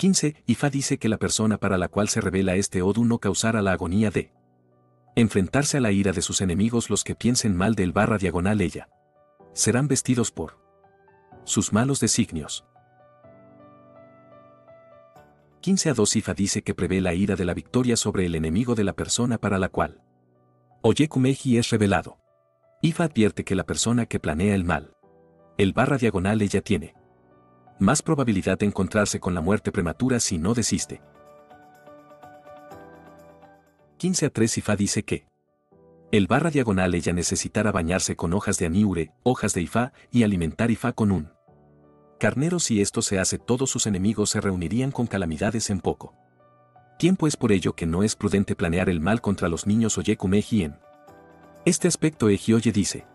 15. Ifa dice que la persona para la cual se revela este Odu no causará la agonía de enfrentarse a la ira de sus enemigos los que piensen mal del barra diagonal ella. Serán vestidos por sus malos designios. 15 a 2 Ifa dice que prevé la ira de la victoria sobre el enemigo de la persona para la cual Oyekumeji es revelado. Ifa advierte que la persona que planea el mal, el barra diagonal ella tiene más probabilidad de encontrarse con la muerte prematura si no desiste. 15 a 3 Ifa dice que el barra diagonal ella necesitará bañarse con hojas de aniure, hojas de Ifa y alimentar Ifa con un carnero si esto se hace todos sus enemigos se reunirían con calamidades en poco. Tiempo es por ello que no es prudente planear el mal contra los niños Oyekumeji en este aspecto Ejioye dice,